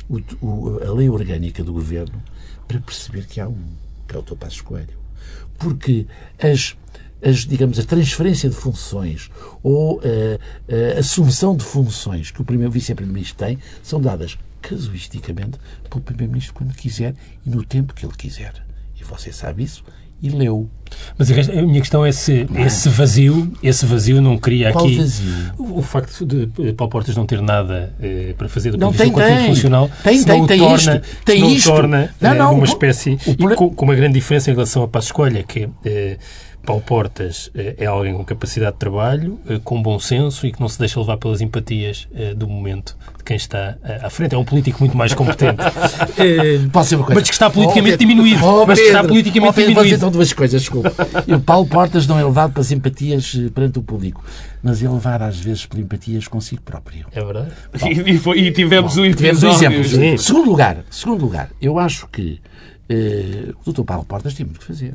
o- o- a lei orgânica do governo para perceber que há um, que é o Dr. Passos Coelho. Porque as, as, digamos, a transferência de funções ou a, a assunção de funções que o primeiro vice-primeiro-ministro tem são dadas casuisticamente pelo primeiro-ministro quando quiser e no tempo que ele quiser. E você sabe isso e leu. Mas a minha questão é se esse vazio, esse vazio não cria Qual aqui vazio? o o facto de eh, Paulo Portas não ter nada eh, para fazer do Não, ponto de vista funcional, Tem, tem, não o tem torna, isto, tem não o isto. torna Não, eh, não, uma o- espécie o e pro- com, com uma grande diferença em relação a Passo Escolha, que eh, Paulo Portas eh, é alguém com capacidade de trabalho, eh, com bom senso e que não se deixa levar pelas empatias eh, do momento de quem está à frente. É um político muito mais competente. Posso dizer uma coisa? Mas que está politicamente Oh, diminuído. Oh, Mas que está politicamente Oh, Pedro, diminuído. dizer então duas coisas, desculpa. E o Paulo Portas não é levado pelas empatias perante o público, mas é levado às vezes por empatias consigo próprio. É verdade. E, e foi- e tivemos um Tivemos exemplos. Sim. Segundo lugar, segundo lugar, eu acho que eh, o Dr. Paulo Portas tem muito que fazer.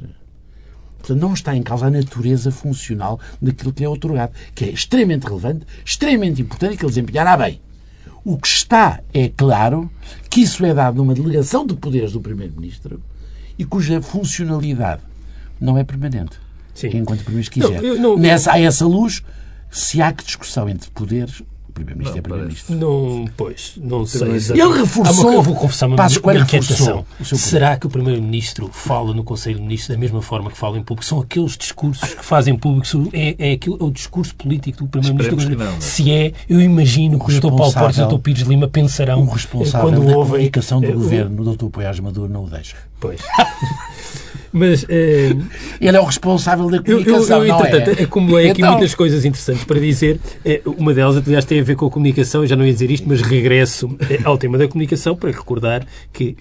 Portanto, não está em causa a natureza funcional daquilo que lhe é otorgado, que é extremamente relevante, extremamente importante e que ele desempenhará bem. O que está é claro que isso é dado numa delegação de poderes do Primeiro-Ministro e cuja funcionalidade não é permanente. Sim. Enquanto o Primeiro-Ministro quiser. Não, não- Nessa, a essa luz, se há que discussão entre poderes, Primeiro-Ministro é Primeiro-Ministro. Não, pois, não sei. Ele exatamente. reforçou- uma- eu vou confessar uma, Passos uma Coelho inquietação. Será que o Primeiro-Ministro fala no Conselho de Ministros da mesma forma que fala em público? São aqueles discursos que fazem público. É, é, aquilo, é o discurso político do Primeiro-Ministro. Não. Se é, eu imagino que o Dr. Paulo Portes e o Dr. Pires Lima pensarão O responsável quando da ouvem comunicação do o- governo, o Dr. Poiás Maduro, não o deixa. Pois. Mas eh, Ele é o responsável da eu, eu, comunicação, eu, não entretanto, é? acumulei aqui Então- muitas coisas interessantes para dizer. Eh, Uma delas, aliás, tem a ver com a comunicação. Eu já não ia dizer isto, mas regresso eh, ao tema da comunicação para recordar que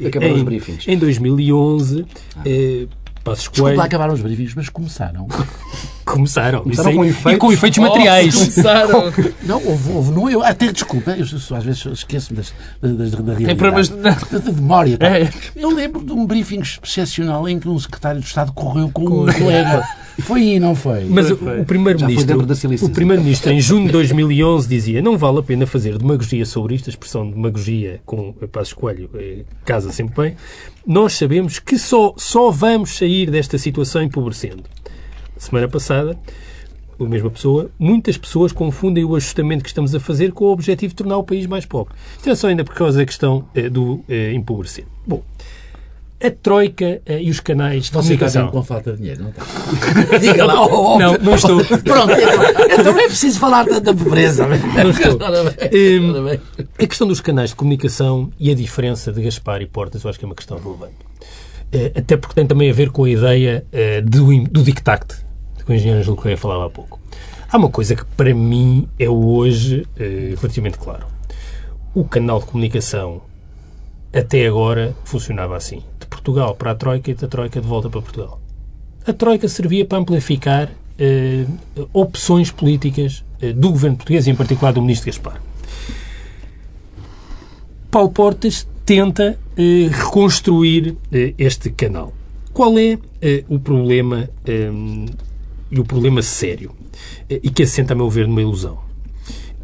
em, em 2011, eh, Passos Desculpa Coelho acabaram os briefings, mas começaram. começaram. Começaram com efeitos. E com efeitos materiais. Começaram. Não, houve, houve não, eu até desculpa, eu às vezes esqueço-me das, das, da realidade. Tem problemas de- da memória. pá. É. Eu lembro de um briefing excepcional em que um secretário de Estado correu com um colega. Foi aí, não foi? Mas o, o Primeiro-Ministro, o Primeiro-Ministro, em junho de 2011, dizia não vale a pena fazer demagogia sobre isto, a expressão demagogia com Passos Coelho eh, casa sempre bem. Nós sabemos que só, só vamos sair desta situação empobrecendo. Semana passada, a mesma pessoa, muitas pessoas confundem o ajustamento que estamos a fazer com o objetivo de tornar o país mais pobre. Isto é só ainda por causa da questão eh, do eh, empobrecer. Bom, a Troika eh, e os canais de Você comunicação... com falta de dinheiro, não está? Diga lá, oh, oh, Não, não estou. Pronto, então, então é preciso falar da, da pobreza. Não estou. Bem. A questão dos canais de comunicação e a diferença de Gaspar e Portas, eu acho que é uma questão relevante. Eh, Até porque tem também a ver com a ideia eh, do, do que o engenheiro Angelo Correia falava há pouco. Há uma coisa que para mim é hoje eh, relativamente claro. O canal de comunicação até agora funcionava assim. De Portugal para a Troika e da Troika de volta para Portugal. A Troika servia para amplificar eh, opções políticas eh, do governo português e, em particular, do ministro Gaspar. Paulo Portas tenta eh, reconstruir eh, este canal. Qual é eh, o problema e o problema sério eh, e que assenta, a meu ver, numa ilusão?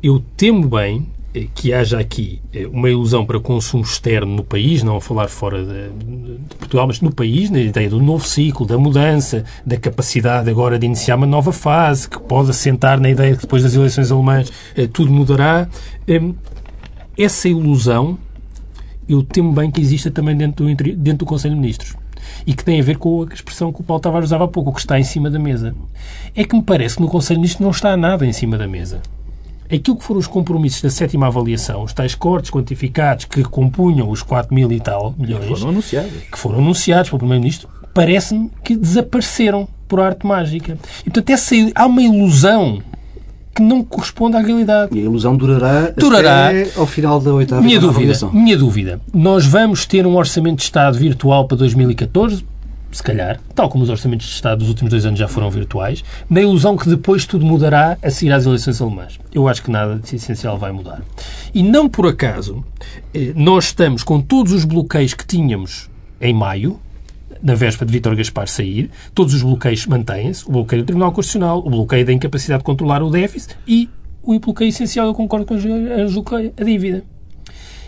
Eu temo bem eh, que haja aqui eh, uma ilusão para consumo externo no país, não a falar fora de, de Portugal, mas no país, na ideia do novo ciclo, da mudança, da capacidade agora de iniciar uma nova fase, que pode assentar na ideia de que depois das eleições alemãs tudo mudará. Essa ilusão eu temo bem que exista também dentro do, dentro do Conselho de Ministros. E que tem a ver com a expressão que o Paulo Tavares usava há pouco, o que está em cima da mesa. É que me parece que no Conselho de Ministros não está nada em cima da mesa. Aquilo que foram os compromissos da sétima avaliação, os tais cortes quantificados que compunham os 4 mil e tal milhões, Foram anunciados. que foram anunciados pelo Primeiro-Ministro, parece-me que desapareceram por arte mágica. E, portanto, essa, há uma ilusão que não corresponde à realidade. E a ilusão durará, Durará. até ao final da oitava Minha dúvida, minha dúvida. Nós vamos ter um orçamento de Estado virtual para 2014? Se calhar, tal como os orçamentos de Estado dos últimos dois anos já foram virtuais, na ilusão que depois tudo mudará a seguir às eleições alemãs. Eu acho que nada de essencial vai mudar. E não por acaso, eh, nós estamos com todos os bloqueios que tínhamos em maio, na véspera de Vítor Gaspar sair, todos os bloqueios mantêm-se, o bloqueio do Tribunal Constitucional, o bloqueio da incapacidade de controlar o déficit e o bloqueio essencial, eu concordo com a Angelo a dívida.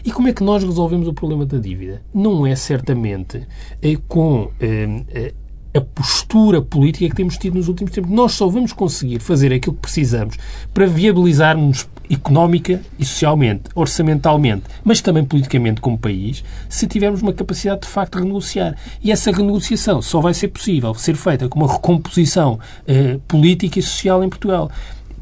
E como é que nós resolvemos o problema da dívida? Não é certamente eh, com eh, a postura política que temos tido nos últimos tempos. Nós só vamos conseguir fazer aquilo que precisamos para viabilizarmos económica e socialmente, orçamentalmente, mas também politicamente como país, se tivermos uma capacidade de facto de renegociar. E essa renegociação só vai ser possível ser feita com uma recomposição eh, política e social em Portugal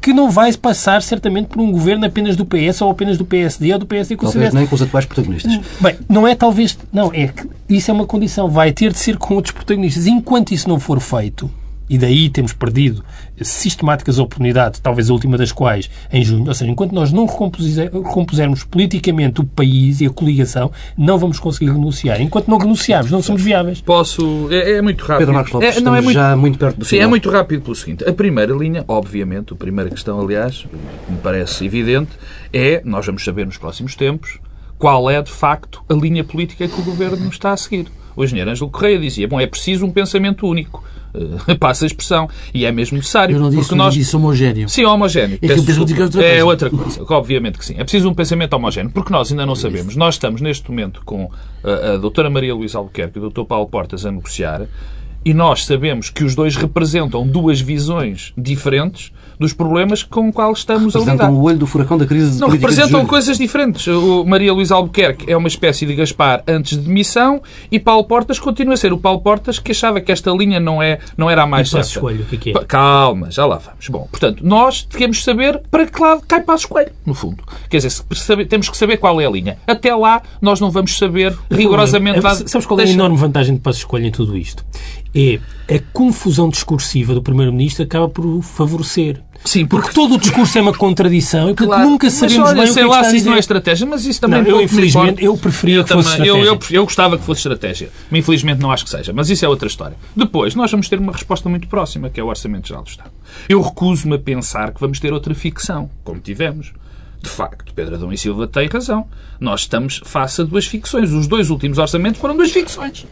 que não vai passar certamente por um governo apenas do PS ou apenas do PSD ou do PSD com Talvez nem com os atuais protagonistas. Bem, não é talvez. Não, é que isso é uma condição. Vai ter de ser com outros protagonistas. Enquanto isso não for feito, e daí temos perdido sistemáticas oportunidades, talvez a última das quais em junho, ou seja, enquanto nós não recompuse- recompusermos politicamente o país e a coligação, não vamos conseguir renunciar. Enquanto não renunciarmos, não somos viáveis. Posso. É, é muito rápido. Pedro Marcos Lopes, é, não, é muito, já muito perto do Sim, é final. muito rápido pelo seguinte. A primeira linha, obviamente, a primeira questão, aliás, me parece evidente, é, nós vamos saber nos próximos tempos, qual é, de facto, a linha política que o Governo está a seguir. O engenheiro Ângelo Correia dizia, bom, é preciso um pensamento único. Eh, passa a expressão. E é mesmo necessário. Eu não disse, porque nós... disse homogéneo. Sim, homogéneo. É que Peço é outra coisa. É outra coisa, obviamente que sim. É preciso um pensamento homogéneo, porque nós ainda não sabemos. Nós estamos neste momento com a, a doutora Maria Luísa Albuquerque e o doutor Paulo Portas a negociar e nós sabemos que os dois representam duas visões diferentes dos problemas com os quais estamos a lidar. Representam o olho do furacão da crise de Não, representam coisas diferentes. O Maria Luísa Albuquerque é uma espécie de Gaspar antes de demissão e Paulo Portas continua a ser o Paulo Portas que achava que esta linha não, é, não era a mais certa. Coelho, o que é que é? Calma, já lá vamos. Bom, portanto, nós temos que saber para que lado cai Passos Coelho, no fundo. Quer dizer, temos que saber qual é a linha. Até lá, nós não vamos saber rigorosamente... É, Sabes qual é a enorme vantagem de Passos Coelho em tudo isto? É a confusão discursiva do Primeiro-Ministro acaba por favorecer. Sim, Porque todo o discurso é uma contradição e portanto, Claro, nunca sabemos olha, bem o que sei é que lá está a se isso não é estratégia, mas isso também Não, eu, infelizmente, eu preferia Eu que fosse também- eu, eu, estratégia. eu gostava que fosse estratégia. Mas infelizmente não acho que seja. Mas isso é outra história. Depois, nós vamos ter uma resposta muito próxima, que é o Orçamento Geral do Estado. Eu recuso-me a pensar que vamos ter outra ficção, como tivemos. De facto, Pedro Adão e Silva tem razão. Nós estamos face a duas ficções. Os dois últimos orçamentos foram duas ficções.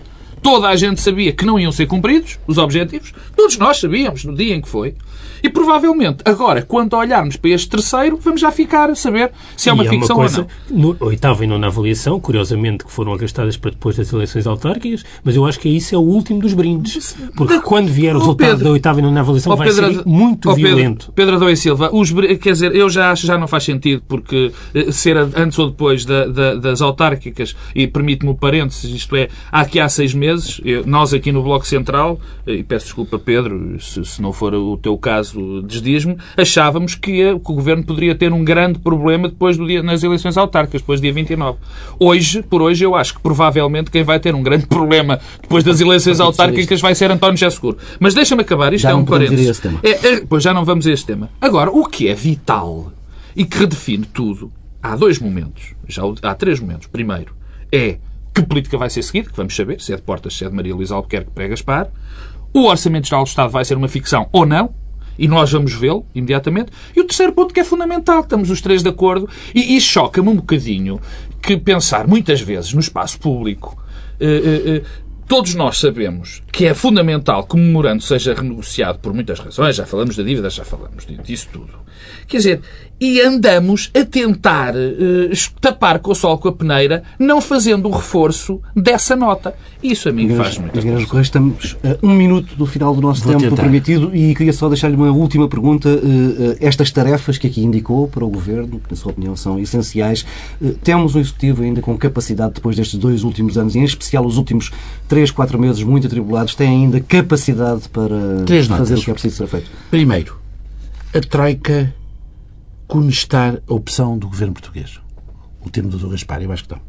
Toda a gente sabia que não iam ser cumpridos os objetivos. Todos nós sabíamos no dia em que foi. E provavelmente, agora, quando olharmos para este terceiro, vamos já ficar a saber se é uma E ficção coisa, ou não. No oitava e nona avaliação, curiosamente, que foram arrastadas para depois das eleições autárquicas, mas eu acho que isso é o último dos brindes. Porque quando vier o Ó, resultado Pedro, da oitava e nona avaliação, Ó, vai Pedro, ser muito Pedro, violento. Pedro Adão e Silva, os, quer dizer, eu já acho que já não faz sentido porque eh, ser antes ou depois da- da- das autárquicas, e permite-me o parênteses, isto é, há aqui há seis meses, eu- nós aqui no Bloco Central, eh, e peço desculpa Pedro, se, se não for o teu caso, desdias-me, achávamos que, eh, que o Governo poderia ter um grande problema depois do dia, nas eleições autárquicas, depois do dia 29. Hoje, por hoje, eu acho que provavelmente quem vai ter um grande problema depois das eleições autárquicas vai ser António José Seguro. Mas deixa-me acabar, isto Já é um parênteses. É, é, pois já não vamos a este tema. Agora, o que é vital e que redefine tudo, há dois momentos. Já há três momentos. Primeiro, é que política vai ser seguida, que vamos saber, se é de Portas, se é de Maria Luísa Albuquerque para Gaspar. O Orçamento Geral do Estado vai ser uma ficção ou não, e nós vamos vê-lo imediatamente. E o terceiro ponto que é fundamental, estamos os três de acordo, e, e choca-me um bocadinho que pensar muitas vezes no espaço público. eh, eh, eh, Todos nós sabemos que é fundamental que o memorando seja renegociado por muitas razões. Já falamos da dívida, já falamos disso tudo. Quer dizer, e andamos a tentar eh, tapar com o sol com a peneira, não fazendo o reforço dessa nota. Isso a mim faz Correia, estamos a um minuto do final do nosso Vou tempo tentar. permitido e queria só deixar-lhe uma última pergunta. Eh, Estas tarefas que aqui indicou para o Governo, que na sua opinião são essenciais, eh, temos um Executivo ainda com capacidade, depois destes dois últimos anos, e em especial os últimos três, quatro meses muito atribulados, tem ainda capacidade para Três fazer notas. o que é preciso ser feito? Primeiro, a Troika conestar a opção do governo português. O termo do Dr. Gaspar, eu acho que não.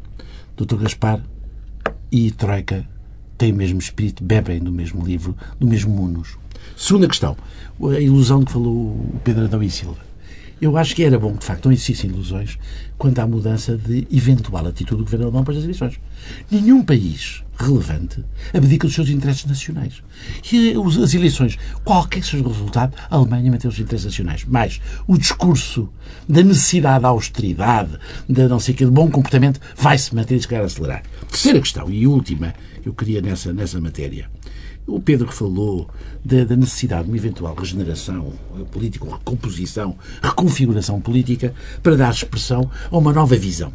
Dr. Gaspar e Troika têm o mesmo espírito, bebem do mesmo livro, do mesmo munos. Segunda questão, a ilusão que falou o Pedro Adão e Silva. Eu acho que era bom que, de facto, não existissem ilusões quanto à mudança de eventual atitude do governo alemão para as eleições. Nenhum país relevante abdica dos seus interesses nacionais. E os- as eleições, qualquer que seja o resultado, a Alemanha mantém os interesses nacionais. Mas o discurso da necessidade da austeridade, da não sei que, de bom comportamento, vai-se manter e se calhar acelerar. Terceira questão e última que eu queria nessa, nessa matéria. O Pedro falou da, da necessidade de uma eventual regeneração política, ou recomposição, reconfiguração política para dar expressão a uma nova visão.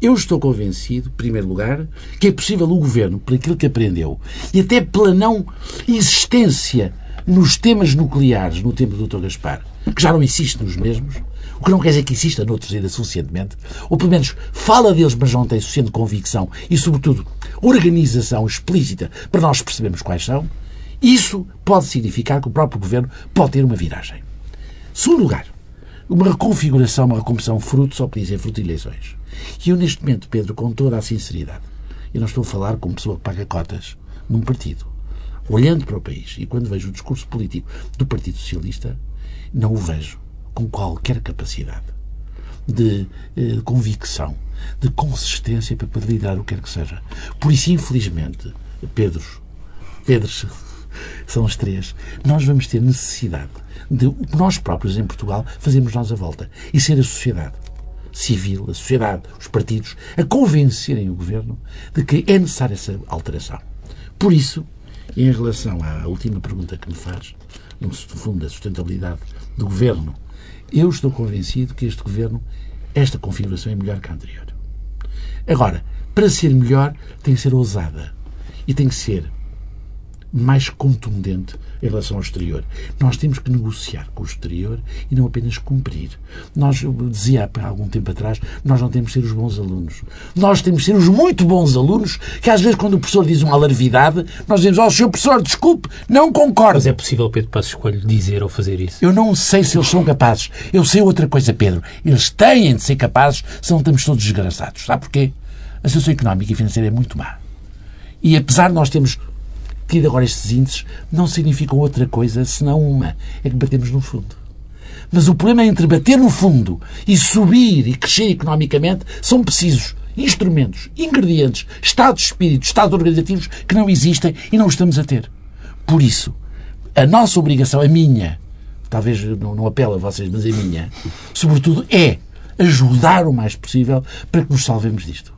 Eu estou convencido, em primeiro lugar, que é possível o Governo, por aquilo que aprendeu, e até pela não existência nos temas nucleares no tempo do Dr. Gaspar, que já não existe nos mesmos, o que não quer dizer que exista noutros ainda suficientemente, ou pelo menos fala deles, mas não tem suficiente convicção e, sobretudo, organização explícita para nós percebermos quais são, isso pode significar que o próprio Governo pode ter uma viragem. Segundo lugar, uma reconfiguração, uma recomposição fruto, só podia ser fruto de eleições. E eu, neste momento, Pedro, com toda a sinceridade, eu não estou a falar como pessoa que paga cotas num partido. Olhando para o país e quando vejo o discurso político do Partido Socialista, não o vejo com qualquer capacidade de eh, convicção, de consistência para poder liderar o que quer que seja. Por isso, infelizmente, Pedros, Pedros, são os três, nós vamos ter necessidade de nós próprios em Portugal fazermos nós a volta e ser a sociedade civil, a sociedade, os partidos, a convencerem o governo de que é necessária essa alteração. Por isso, em relação à última pergunta que me faz, no fundo da sustentabilidade do governo, eu estou convencido que este governo, esta configuração é melhor que a anterior. Agora, para ser melhor, tem que ser ousada e tem que ser mais contundente em relação ao exterior. Nós temos que negociar com o exterior e não apenas cumprir. Nós, eu dizia há algum tempo atrás, nós não temos que ser os bons alunos. Nós temos que ser os muito bons alunos que às vezes quando o professor diz uma alarvidade, nós dizemos, ó, oh, senhor professor, desculpe, não concordo. Mas é possível Pedro Passos Coelho dizer ou fazer isso? Eu não sei se eles são capazes. Eu sei outra coisa, Pedro. Eles têm de ser capazes, senão estamos todos desgraçados. Sabe porquê? A situação económica e financeira é muito má. E apesar de nós termos tido agora estes índices, não significam outra coisa senão uma: é que batemos no fundo. Mas o problema é entre bater no fundo e subir e crescer economicamente são precisos instrumentos, ingredientes, estados de espírito, estados organizativos que não existem e não estamos a ter. Por isso, a nossa obrigação, a minha, talvez não, não apelo a vocês, mas a minha, sobretudo, é ajudar o mais possível para que nos salvemos disto.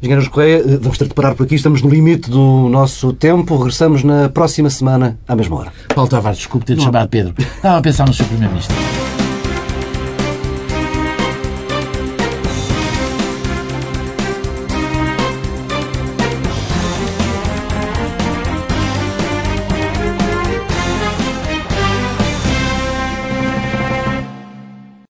Engenheiros Correia, vamos ter de parar por aqui. Estamos no limite do nosso tempo. Regressamos na próxima semana, à mesma hora. Paulo Tavares, desculpe ter-te chamado Pedro. Estava a pensar no seu Primeiro-Ministro.